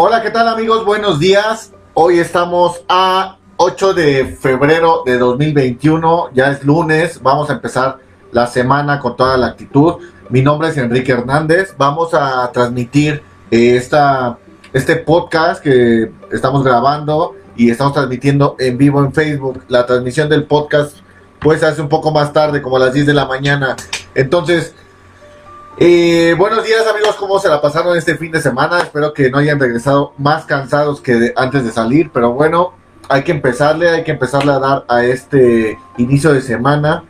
Hola, ¿qué tal amigos? Buenos días. Hoy estamos a 8 de febrero de 2021. Ya es lunes. Vamos a empezar la semana con toda la actitud. Mi nombre es Enrique Hernández. Vamos a transmitir eh, esta, este podcast que estamos grabando y estamos transmitiendo en vivo en Facebook. La transmisión del podcast pues hace un poco más tarde, como a las 10 de la mañana. Entonces, eh, buenos días amigos, ¿cómo se la pasaron este fin de semana? Espero que no hayan regresado más cansados que antes de salir, pero bueno, hay que empezarle, hay que empezarle a dar a este inicio de semana.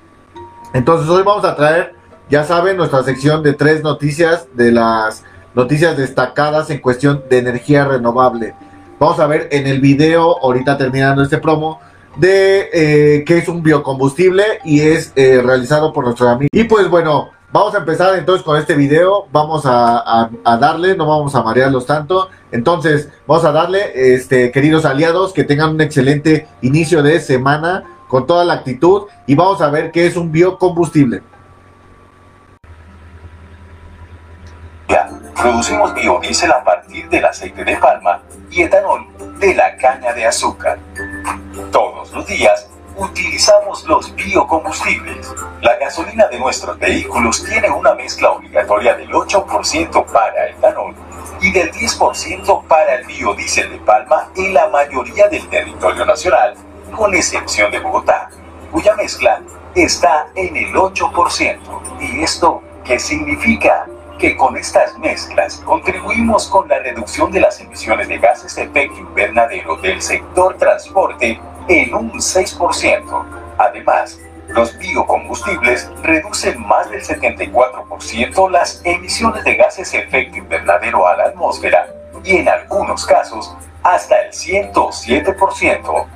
Entonces hoy vamos a traer, ya saben, nuestra sección de tres noticias de las noticias destacadas en cuestión de energía renovable. Vamos a ver en el video, ahorita terminando este promo, de eh, que es un biocombustible y es eh, realizado por nuestros amigos. Y pues bueno, Vamos a empezar entonces con este video, vamos a, darle, no vamos a marearlos tanto, entonces vamos a darle, este, queridos aliados, que tengan un excelente inicio de semana con toda la actitud y vamos a ver qué es un biocombustible. Ya, producimos biodiesel a partir del aceite de palma y etanol de la caña de azúcar. Todos los días utilizamos los biocombustibles. La gasolina de nuestros vehículos tiene una mezcla obligatoria del 8% para etanol y del 10% para el biodiesel de palma en la mayoría del territorio nacional, con excepción de Bogotá, cuya mezcla está en el 8%. ¿Y esto qué significa? que con estas mezclas contribuimos con la reducción de las emisiones de gases de efecto invernadero del sector transporte en un 6%. Además, los biocombustibles reducen más del 74% las emisiones de gases de efecto invernadero a la atmósfera y en algunos casos hasta el 107%,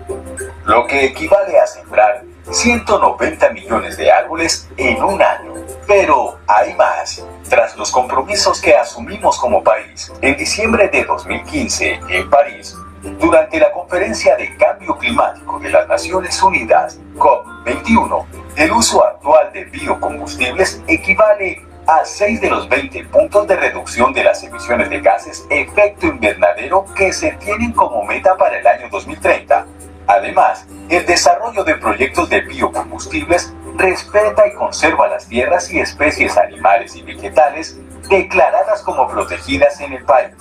lo que equivale a sembrar 190 millones de árboles en un año. Pero hay más. Tras los compromisos que asumimos como país, en diciembre de 2015 en París, durante la conferencia de cambio climático de las Naciones Unidas, COP21, el uso actual de biocombustibles equivale a 6 de los 20 puntos de reducción de las emisiones de gases efecto invernadero que se tienen como meta para el año 2030. Además, el desarrollo de proyectos de biocombustibles respeta y conserva las tierras y especies animales y vegetales declaradas como protegidas en el país,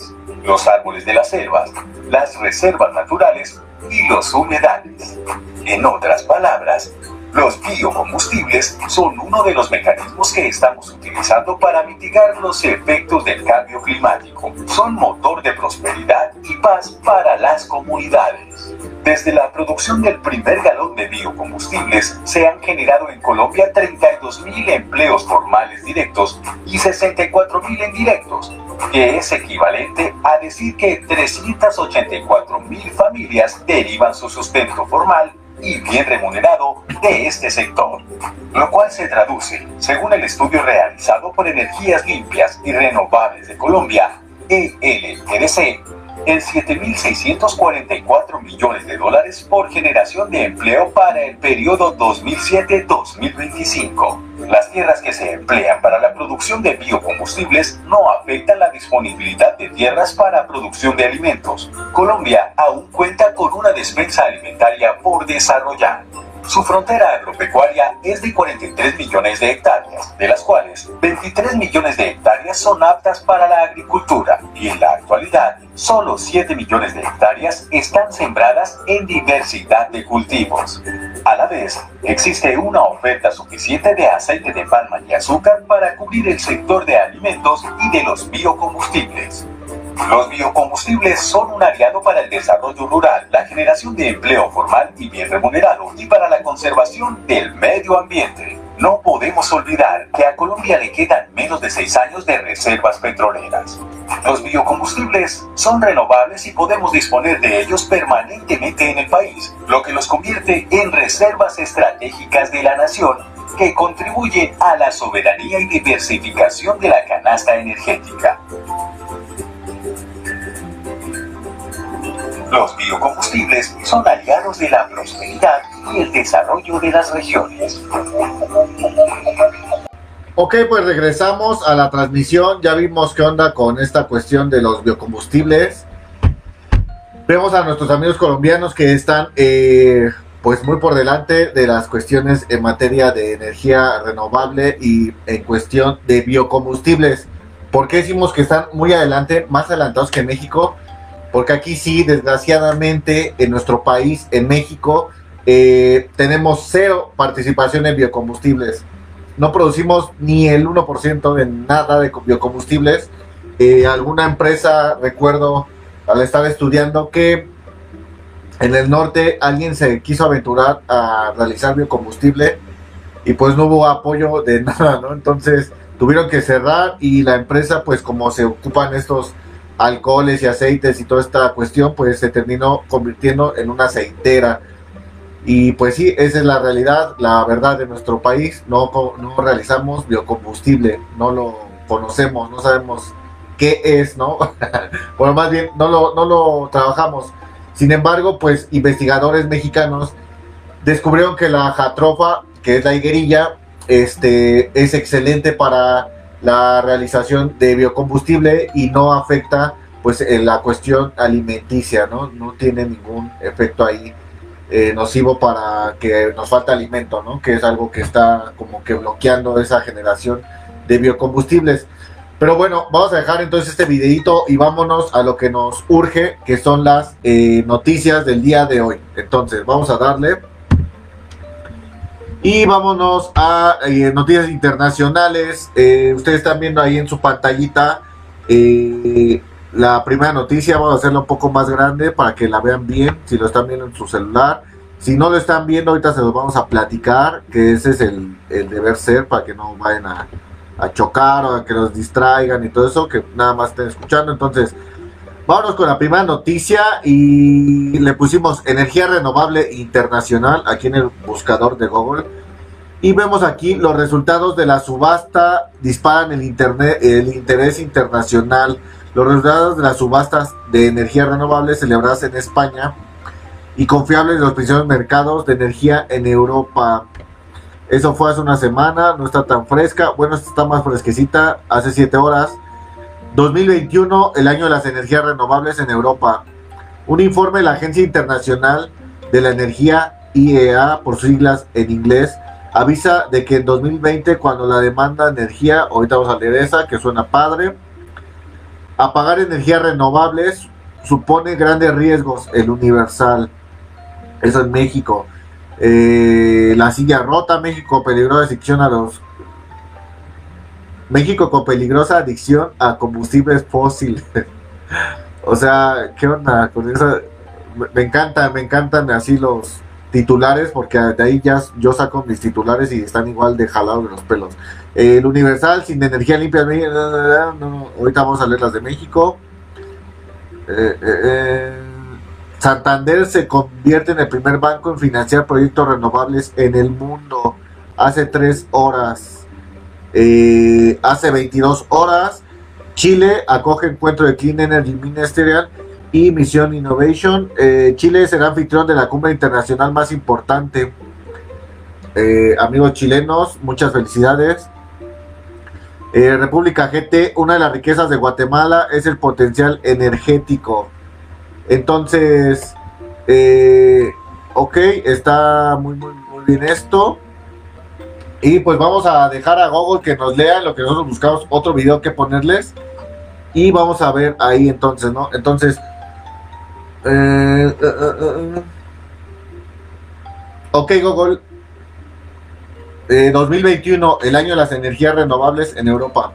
los árboles de las selvas, las reservas naturales y los humedales. En otras palabras, los biocombustibles son uno de los mecanismos que estamos utilizando para mitigar los efectos del cambio climático. Son motor de prosperidad y paz para las comunidades. Desde la producción del primer galón de biocombustibles se han generado en Colombia 32.000 empleos formales directos y 64.000 indirectos, que es equivalente a decir que 384.000 familias derivan su sustento formal y bien remunerado de este sector, lo cual se traduce, según el estudio realizado por Energías Limpias y Renovables de Colombia, ELRC, en 7.644 millones de dólares por generación de empleo para el periodo 2007-2025. Las tierras que se emplean para la producción de biocombustibles no afectan la disponibilidad de tierras para producción de alimentos. Colombia aún cuenta con una despensa alimentaria por desarrollar. Su frontera agropecuaria es de 43 millones de hectáreas, de las cuales 23 millones de hectáreas son aptas para la agricultura y en la actualidad solo 7 millones de hectáreas están sembradas en diversidad de cultivos. A la vez, existe una oferta suficiente de aceite de palma y azúcar para cubrir el sector de alimentos y de los biocombustibles. Los biocombustibles son un aliado para el desarrollo rural, la generación de empleo formal y bien remunerado y para la conservación del medio ambiente. No podemos olvidar que a Colombia le quedan menos de seis años de reservas petroleras. Los biocombustibles son renovables y podemos disponer de ellos permanentemente en el país, lo que los convierte en reservas estratégicas de la nación que contribuyen a la soberanía y diversificación de la canasta energética. Los biocombustibles son aliados de la prosperidad y el desarrollo de las regiones. Ok, pues regresamos a la transmisión. Ya vimos qué onda con esta cuestión de los biocombustibles. Vemos a nuestros amigos colombianos que están eh, pues muy por delante de las cuestiones en materia de energía renovable y en cuestión de biocombustibles. ¿Por qué decimos que están muy adelante, más adelantados que México? Porque aquí sí, desgraciadamente, en nuestro país, en México, eh, tenemos cero participación en biocombustibles. No producimos ni el 1% de nada de biocombustibles. Eh, alguna empresa, recuerdo, al estar estudiando, que en el norte alguien se quiso aventurar a realizar biocombustible y pues no hubo apoyo de nada, ¿no? Entonces tuvieron que cerrar y la empresa, pues como se ocupan estos alcoholes y aceites y toda esta cuestión, pues se terminó convirtiendo en una aceitera. Y pues sí, esa es la realidad, la verdad de nuestro país. No, no realizamos biocombustible, no lo conocemos, no sabemos qué es, ¿no? bueno, más bien, no lo, no lo trabajamos. Sin embargo, pues investigadores mexicanos descubrieron que la jatrofa, que es la higuerilla, este, es excelente para la realización de biocombustible y no afecta pues en la cuestión alimenticia, ¿no? No tiene ningún efecto ahí eh, nocivo para que nos falta alimento, ¿no? Que es algo que está como que bloqueando esa generación de biocombustibles. Pero bueno, vamos a dejar entonces este videito y vámonos a lo que nos urge, que son las eh, noticias del día de hoy. Entonces, vamos a darle. Y vámonos a eh, noticias internacionales. Eh, ustedes están viendo ahí en su pantallita la primera noticia. Vamos a hacerla un poco más grande para que la vean bien. Si lo están viendo en su celular. Si no lo están viendo, ahorita se los vamos a platicar. Que ese es el, el deber ser para que no vayan a a chocar o a que los distraigan y todo eso, que nada más estén escuchando. Entonces, vámonos con la primera noticia y le pusimos energía renovable internacional aquí en el buscador de Google. Y vemos aquí los resultados de la subasta disparan el, internet, el interés internacional. Los resultados de las subastas de energía renovable celebradas en España y confiables en los principales mercados de energía en Europa. Eso fue hace una semana, no está tan fresca. Bueno, está más fresquecita, hace 7 horas. 2021, el año de las energías renovables en Europa. Un informe de la Agencia Internacional de la Energía, IEA, por siglas en inglés, avisa de que en 2020, cuando la demanda de energía, ahorita vamos a leer esa, que suena padre, apagar energías renovables supone grandes riesgos, el universal. Eso en México. Eh, la silla rota, México peligrosa adicción a los México con peligrosa adicción a combustibles fósiles. o sea, ¿qué onda con eso? Me encanta, me encantan así los titulares porque de ahí ya yo saco mis titulares y están igual de jalados de los pelos. el Universal sin energía limpia, ahorita vamos a leer las de México. eh, eh, eh Santander se convierte en el primer banco en financiar proyectos renovables en el mundo. Hace tres horas. Eh, hace 22 horas. Chile acoge encuentro de Clean Energy Ministerial y Mission Innovation. Eh, Chile será anfitrión de la cumbre internacional más importante. Eh, amigos chilenos, muchas felicidades. República GT, una de las riquezas de Guatemala es el potencial energético. Entonces, eh, ok, está muy, muy, muy bien esto. Y pues vamos a dejar a Google que nos lea lo que nosotros buscamos, otro video que ponerles. Y vamos a ver ahí entonces, ¿no? Entonces, eh, eh, ok Google, 2021, el año de las energías renovables en Europa.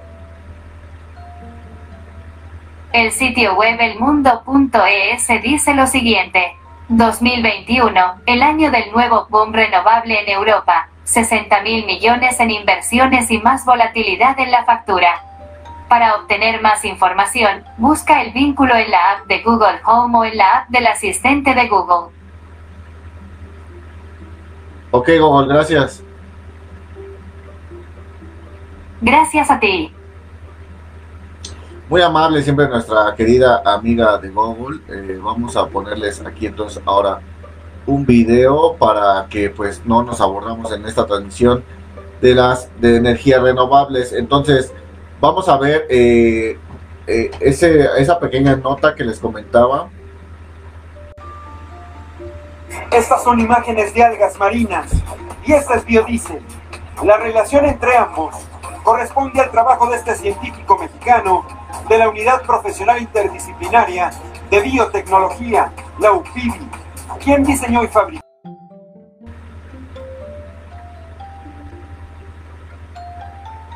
El sitio web elmundo.es dice lo siguiente. 2021, el año del nuevo boom renovable en Europa. 60 mil millones en inversiones y más volatilidad en la factura. Para obtener más información, busca el vínculo en la app de Google Home o en la app del asistente de Google. Ok, Google, gracias. Gracias a ti. Muy amable siempre nuestra querida amiga de Google. Eh, vamos a ponerles aquí entonces ahora un video para que pues no nos abordamos en esta transmisión de las de energías renovables. Entonces vamos a ver eh, eh, ese, esa pequeña nota que les comentaba Estas son imágenes de algas marinas y esta es biodiesel. La relación entre ambos corresponde al trabajo de este científico mexicano de la Unidad Profesional Interdisciplinaria de Biotecnología, la UPIBI, quien diseñó y fabricó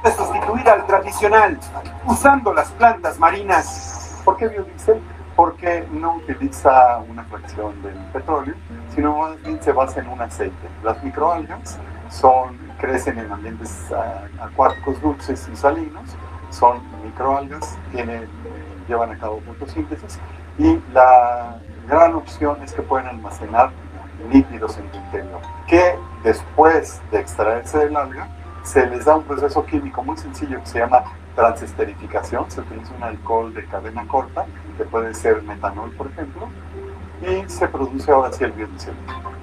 de sustituir al tradicional usando las plantas marinas. ¿Por qué biodiesel? Porque no utiliza una fracción del petróleo, sino más bien se basa en un aceite. Las microalgas son, crecen en ambientes uh, acuáticos dulces y salinos, son microalgas, tienen, llevan a cabo fotosíntesis y la gran opción es que pueden almacenar líquidos en el interior, que después de extraerse del alga se les da un proceso químico muy sencillo que se llama transesterificación. Se utiliza un alcohol de cadena corta, que puede ser metanol, por ejemplo, y se produce ahora sí el biodiesel.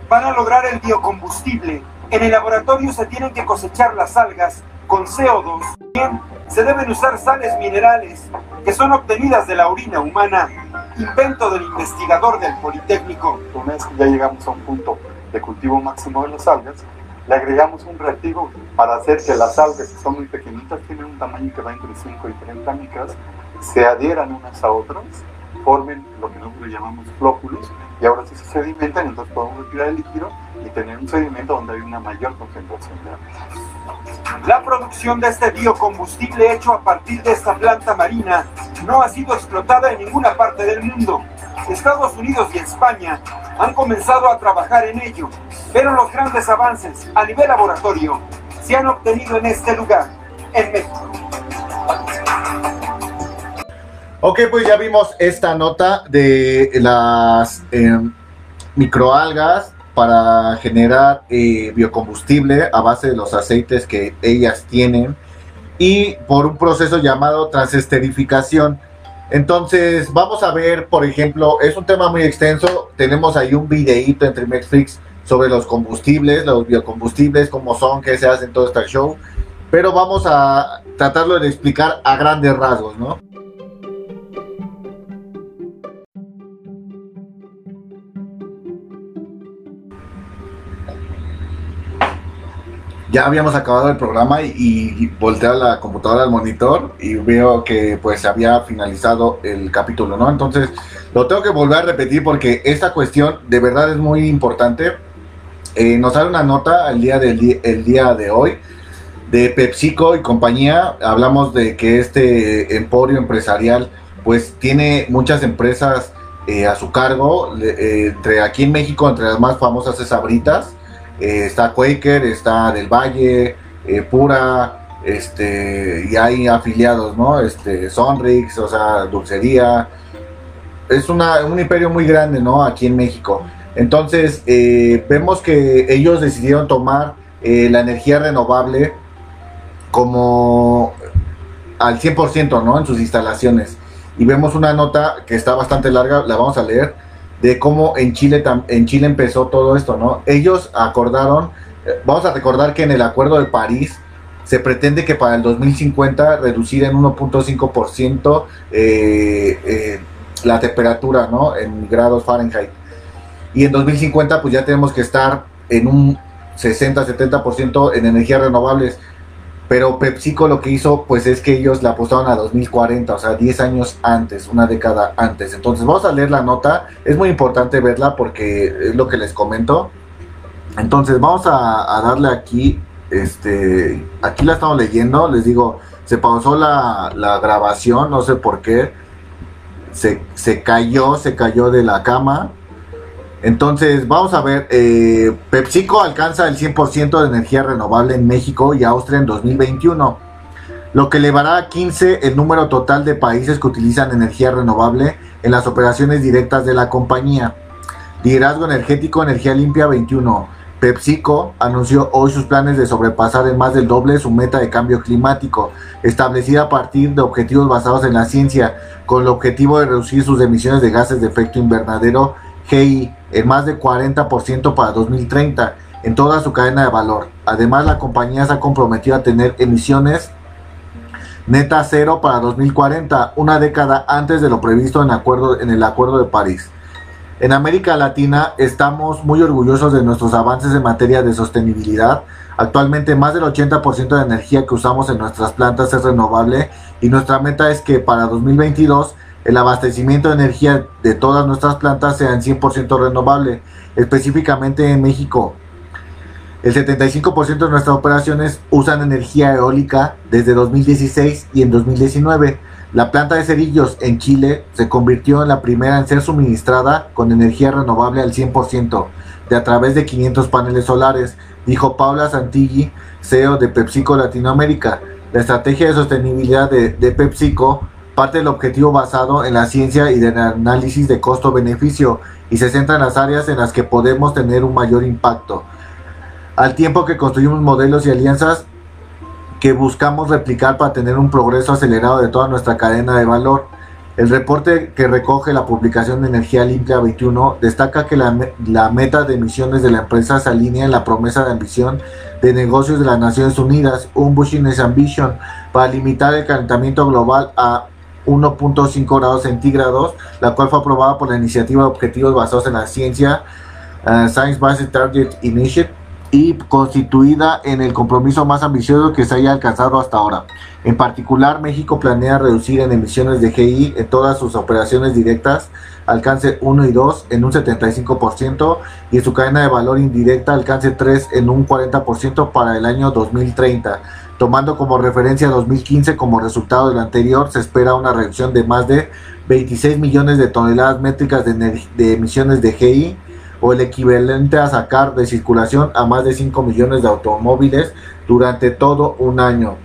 Para lograr el biocombustible, en el laboratorio se tienen que cosechar las algas con CO2. Bien, se deben usar sales minerales que son obtenidas de la orina humana, invento del investigador del Politécnico. Una vez que ya llegamos a un punto de cultivo máximo de las algas, le agregamos un reactivo para hacer que las algas, que son muy pequeñitas, tienen un tamaño que va entre 5 y 30 micras, se adhieran unas a otras, formen lo que nosotros llamamos flóculos, y ahora sí se sedimentan, entonces podemos retirar el líquido y tener un sedimento donde hay una mayor concentración de agua. La producción de este biocombustible hecho a partir de esta planta marina no ha sido explotada en ninguna parte del mundo. Estados Unidos y España han comenzado a trabajar en ello, pero los grandes avances a nivel laboratorio se han obtenido en este lugar, en México. Ok, pues ya vimos esta nota de las eh, microalgas para generar eh, biocombustible a base de los aceites que ellas tienen y por un proceso llamado transesterificación. Entonces, vamos a ver, por ejemplo, es un tema muy extenso. Tenemos ahí un videíto entre Netflix sobre los combustibles, los biocombustibles, cómo son, qué se hacen, todo este show. Pero vamos a tratarlo de explicar a grandes rasgos, ¿no? Ya habíamos acabado el programa y, y volteé a la computadora al monitor y veo que pues había finalizado el capítulo, ¿no? Entonces lo tengo que volver a repetir porque esta cuestión de verdad es muy importante. Eh, nos sale una nota el día, del, el día de hoy de PepsiCo y compañía. Hablamos de que este emporio empresarial pues tiene muchas empresas eh, a su cargo. Eh, entre aquí en México, entre las más famosas es Sabritas eh, está Quaker, está Del Valle, eh, Pura, este, y hay afiliados, ¿no? Este, Sonrix, o sea, Dulcería. Es una, un imperio muy grande, ¿no? Aquí en México. Entonces, eh, vemos que ellos decidieron tomar la energía renovable como al 100%, ¿no? En sus instalaciones. Y vemos una nota que está bastante larga, la vamos a leer de cómo en Chile, en Chile empezó todo esto, ¿no? Ellos acordaron, eh, vamos a recordar que en el Acuerdo de París se pretende que para el 2050 reducir en 1.5% eh, eh, la temperatura, ¿no? En grados Fahrenheit. Y en 2050 pues ya tenemos que estar en un 60-70% en energías renovables. Pero PepsiCo lo que hizo, pues es que ellos la apostaron a 2040, o sea, 10 años antes, una década antes. Entonces, vamos a leer la nota. Es muy importante verla porque es lo que les comento. Entonces, vamos a, darle aquí, este, aquí la estamos leyendo. Les digo, se pausó la, grabación, no sé por qué. Se, se cayó, se cayó de la cama. Entonces, vamos a ver, eh, PepsiCo alcanza el 100% de energía renovable en México y Austria en 2021, lo que elevará a 15 el número total de países que utilizan energía renovable en las operaciones directas de la compañía. Liderazgo energético, energía limpia 21. PepsiCo anunció hoy sus planes de sobrepasar en más del doble su meta de cambio climático, establecida a partir de objetivos basados en la ciencia, con el objetivo de reducir sus emisiones de gases de efecto invernadero GI en más de 40% para 2030 en toda su cadena de valor. Además, la compañía se ha comprometido a tener emisiones neta cero para 2040, una década antes de lo previsto en, acuerdo, en el Acuerdo de París. En América Latina estamos muy orgullosos de nuestros avances en materia de sostenibilidad. Actualmente más del 80% de energía que usamos en nuestras plantas es renovable y nuestra meta es que para 2022 el abastecimiento de energía de todas nuestras plantas sea en 100% renovable, específicamente en México. El 75% de nuestras operaciones usan energía eólica desde 2016 y en 2019 la planta de cerillos en Chile se convirtió en la primera en ser suministrada con energía renovable al 100% de a través de 500 paneles solares, dijo Paula Santilli, CEO de PepsiCo Latinoamérica. La estrategia de sostenibilidad de PepsiCo parte del objetivo basado en la ciencia y del análisis de costo-beneficio y se centra en las áreas en las que podemos tener un mayor impacto. Al tiempo que construimos modelos y alianzas que buscamos replicar para tener un progreso acelerado de toda nuestra cadena de valor. El reporte que recoge la publicación de Energía Limpia 21 destaca que la, meta de emisiones de la empresa se alinea en la promesa de ambición de negocios de las Naciones Unidas, un Business Ambition, para limitar el calentamiento global a 1.5 grados centígrados, la cual fue aprobada por la iniciativa de objetivos basados en la ciencia uh, Science Based Target Initiative y constituida en el compromiso más ambicioso que se haya alcanzado hasta ahora. En particular, México planea reducir en emisiones de GI en todas sus operaciones directas, alcance 1 y 2 en un 75% y en su cadena de valor indirecta alcance 3 en un 40% para el año 2030. Tomando como referencia 2015 como resultado del anterior, se espera una reducción de más de 26 millones de toneladas métricas de, emisiones de GI o el equivalente a sacar de circulación a más de 5 millones de automóviles durante todo un año.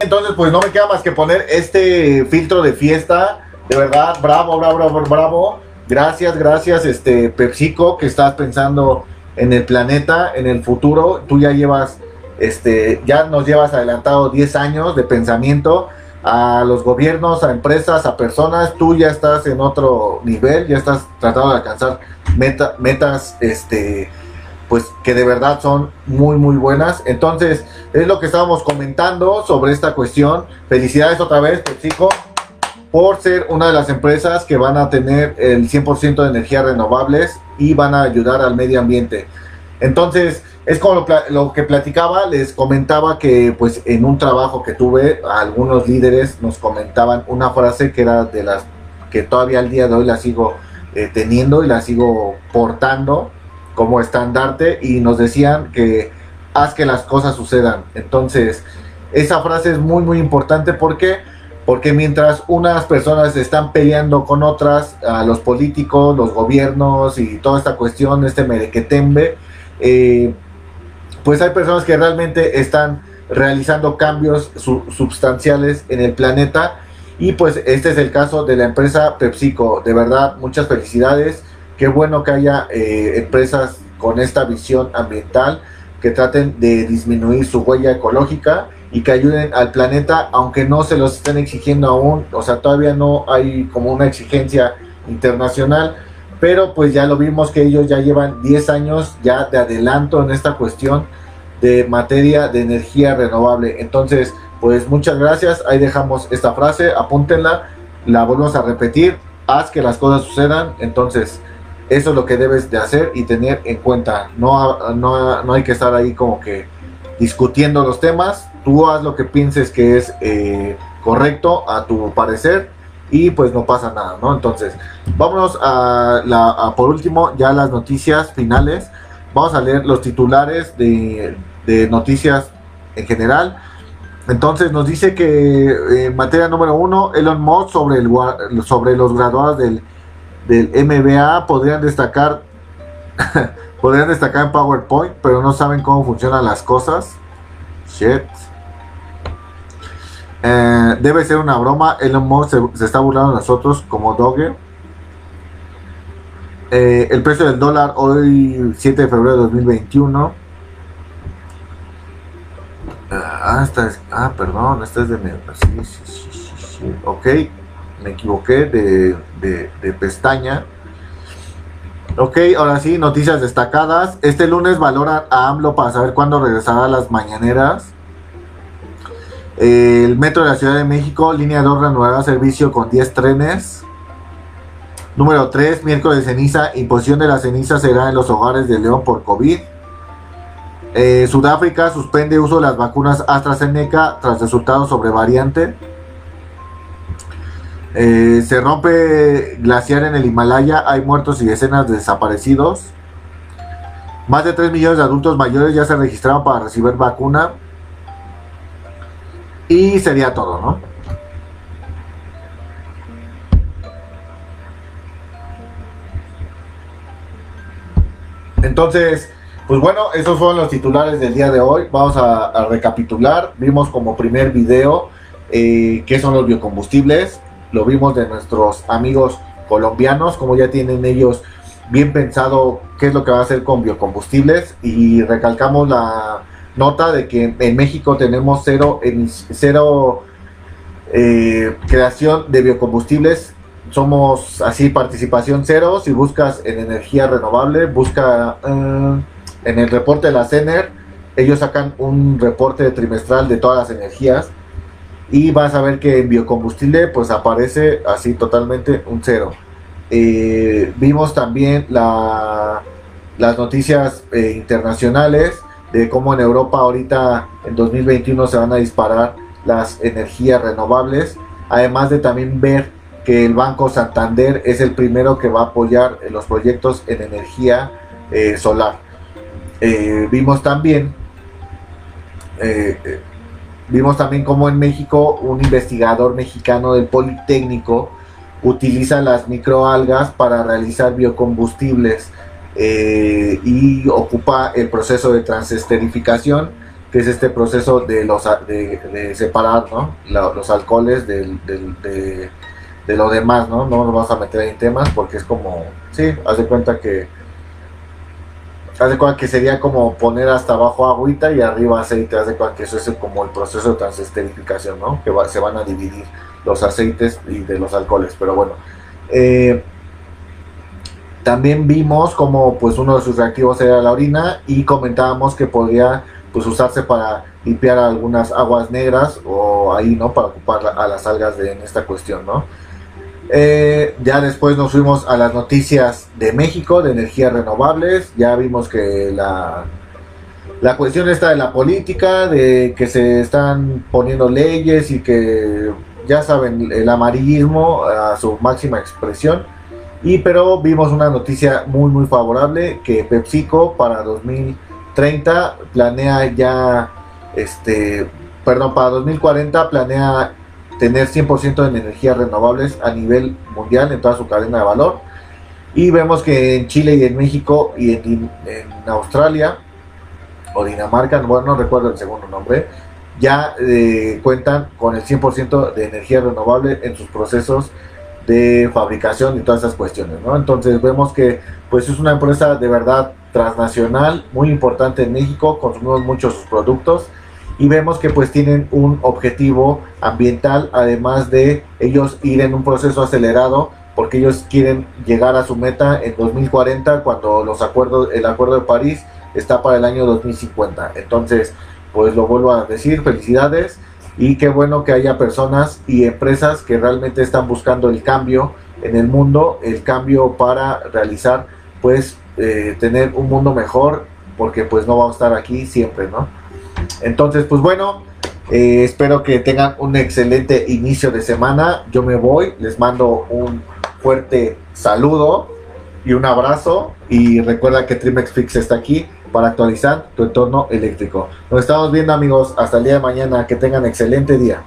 Entonces, pues no me queda más que poner este filtro de fiesta. De verdad, bravo, bravo, bravo, bravo. Gracias, gracias, este PepsiCo, que estás pensando en el planeta, en el futuro. Tú ya llevas, este, ya nos llevas adelantado 10 años de pensamiento a los gobiernos, a empresas, a personas, tú ya estás en otro nivel, ya estás tratando de alcanzar metas, este, pues que de verdad son muy, muy buenas. Entonces, es lo que estábamos comentando sobre esta cuestión. Felicidades otra vez, PepsiCo, por ser una de las empresas que van a tener el 100% de energías renovables y van a ayudar al medio ambiente. Entonces, es como lo, que platicaba, les comentaba que pues en un trabajo que tuve, algunos líderes nos comentaban una frase que era de las que todavía al día de hoy la sigo eh, teniendo y la sigo portando como estandarte y nos decían que haz que las cosas sucedan. Entonces, esa frase es muy muy importante porque porque mientras unas personas están peleando con otras, a los políticos, los gobiernos y toda esta cuestión, este merequetembe, eh, pues hay personas que realmente están realizando cambios sustanciales en el planeta y pues este es el caso de la empresa PepsiCo. De verdad, muchas felicidades. Qué bueno que haya eh, empresas con esta visión ambiental que traten de disminuir su huella ecológica y que ayuden al planeta, aunque no se los estén exigiendo aún, o sea, todavía no hay como una exigencia internacional, pero pues ya lo vimos que ellos ya llevan 10 años ya de adelanto en esta cuestión de materia de energía renovable. Entonces, pues muchas gracias, ahí dejamos esta frase, apúntenla, la volvemos a repetir, haz que las cosas sucedan, entonces eso es lo que debes de hacer y tener en cuenta, no, no, no hay que estar ahí como que discutiendo los temas, tú haz lo que pienses que es eh, correcto a tu parecer y pues no pasa nada, ¿no? Entonces, vámonos a, la, por último ya las noticias finales. Vamos a leer los titulares de, noticias en general. Entonces nos dice que en materia número uno, Elon Musk sobre, el, sobre los graduados del, del MBA podrían destacar, podrían destacar en PowerPoint, pero no saben cómo funcionan las cosas. Shit. Eh, debe ser una broma. Elon Musk se, está burlando de nosotros como Dogger. Eh, el precio del dólar hoy, 7 de febrero de 2021. Ah, esta es, ah, perdón, esta es de. Sí, sí, sí, ok, me equivoqué de, de, de pestaña. Ok, ahora sí, noticias destacadas. Este lunes valoran a AMLO para saber cuándo regresará a las mañaneras. El metro de la Ciudad de México, línea 2, reanudará servicio con 10 trenes. Número 3, miércoles de ceniza, imposición de la ceniza será en los hogares de León por COVID. Eh, Sudáfrica suspende uso de las vacunas AstraZeneca tras resultados sobre variante. Eh, se rompe glaciar en el Himalaya, hay muertos y decenas de desaparecidos. Más de 3 millones de adultos mayores ya se registraron para recibir vacuna. Y sería todo, ¿no? Entonces, pues bueno, esos fueron los titulares del día de hoy. Vamos a, recapitular. Vimos como primer video eh, qué son los biocombustibles. Lo vimos de nuestros amigos colombianos, como ya tienen ellos bien pensado qué es lo que va a hacer con biocombustibles. Y recalcamos la nota de que en México tenemos cero, cero eh, creación de biocombustibles somos así participación cero. Si buscas en energía renovable, busca eh, en el reporte de la CENER, ellos sacan un reporte trimestral de todas las energías y vas a ver que en biocombustible pues aparece así totalmente un cero. Eh, vimos también la, las noticias internacionales de cómo en Europa ahorita en 2021 se van a disparar las energías renovables, además de también ver que el Banco Santander es el primero que va a apoyar los proyectos en energía eh, solar. Eh, vimos también, eh, vimos también cómo en México un investigador mexicano del Politécnico utiliza las microalgas para realizar biocombustibles y ocupa el proceso de transesterificación, que es este proceso de, los, de, separar los alcoholes de, de lo demás, ¿no? No nos vamos a meter en temas porque es como, sí, haz de cuenta que, haz de cuenta que sería como poner hasta abajo agüita y arriba aceite, haz de cuenta que eso es como el proceso de transesterificación, ¿no? Que se van a dividir los aceites y de los alcoholes, pero bueno. Eh, también vimos como pues uno de sus reactivos era la orina y comentábamos que podría pues usarse para limpiar algunas aguas negras o ahí, ¿no? Para ocupar a las algas de, en esta cuestión, ¿no? Eh, ya después nos fuimos a las noticias de México, de energías renovables. Ya vimos que la, la cuestión está de la política, de que se están poniendo leyes y que ya saben, el amarillismo a su máxima expresión. Y pero vimos una noticia muy muy favorable que PepsiCo para 2030 planea ya este perdón, para 2040 planea tener 100% de energías renovables a nivel mundial en toda su cadena de valor. Y vemos que en Chile y en México y en, Australia o Dinamarca, bueno, no recuerdo el segundo nombre, ya eh, cuentan con el 100% de energía renovable en sus procesos de fabricación y todas esas cuestiones, ¿no? Entonces vemos que pues es una empresa de verdad transnacional, muy importante en México, consumimos muchos sus productos y vemos que pues tienen un objetivo ambiental, además de ellos ir en un proceso acelerado, porque ellos quieren llegar a su meta en 2040 cuando los acuerdos, el acuerdo de París está para el año 2050. Entonces, pues lo vuelvo a decir, felicidades y qué bueno que haya personas y empresas que realmente están buscando el cambio en el mundo, el cambio para realizar, pues, eh, tener un mundo mejor, porque pues no vamos a estar aquí siempre, ¿no? Entonces, pues bueno, eh, espero que tengan un excelente inicio de semana. Yo me voy, les mando un fuerte saludo y un abrazo. Y recuerda que Trimex Fix está aquí para actualizar tu entorno eléctrico. Nos estamos viendo amigos, hasta el día de mañana. Que tengan excelente día.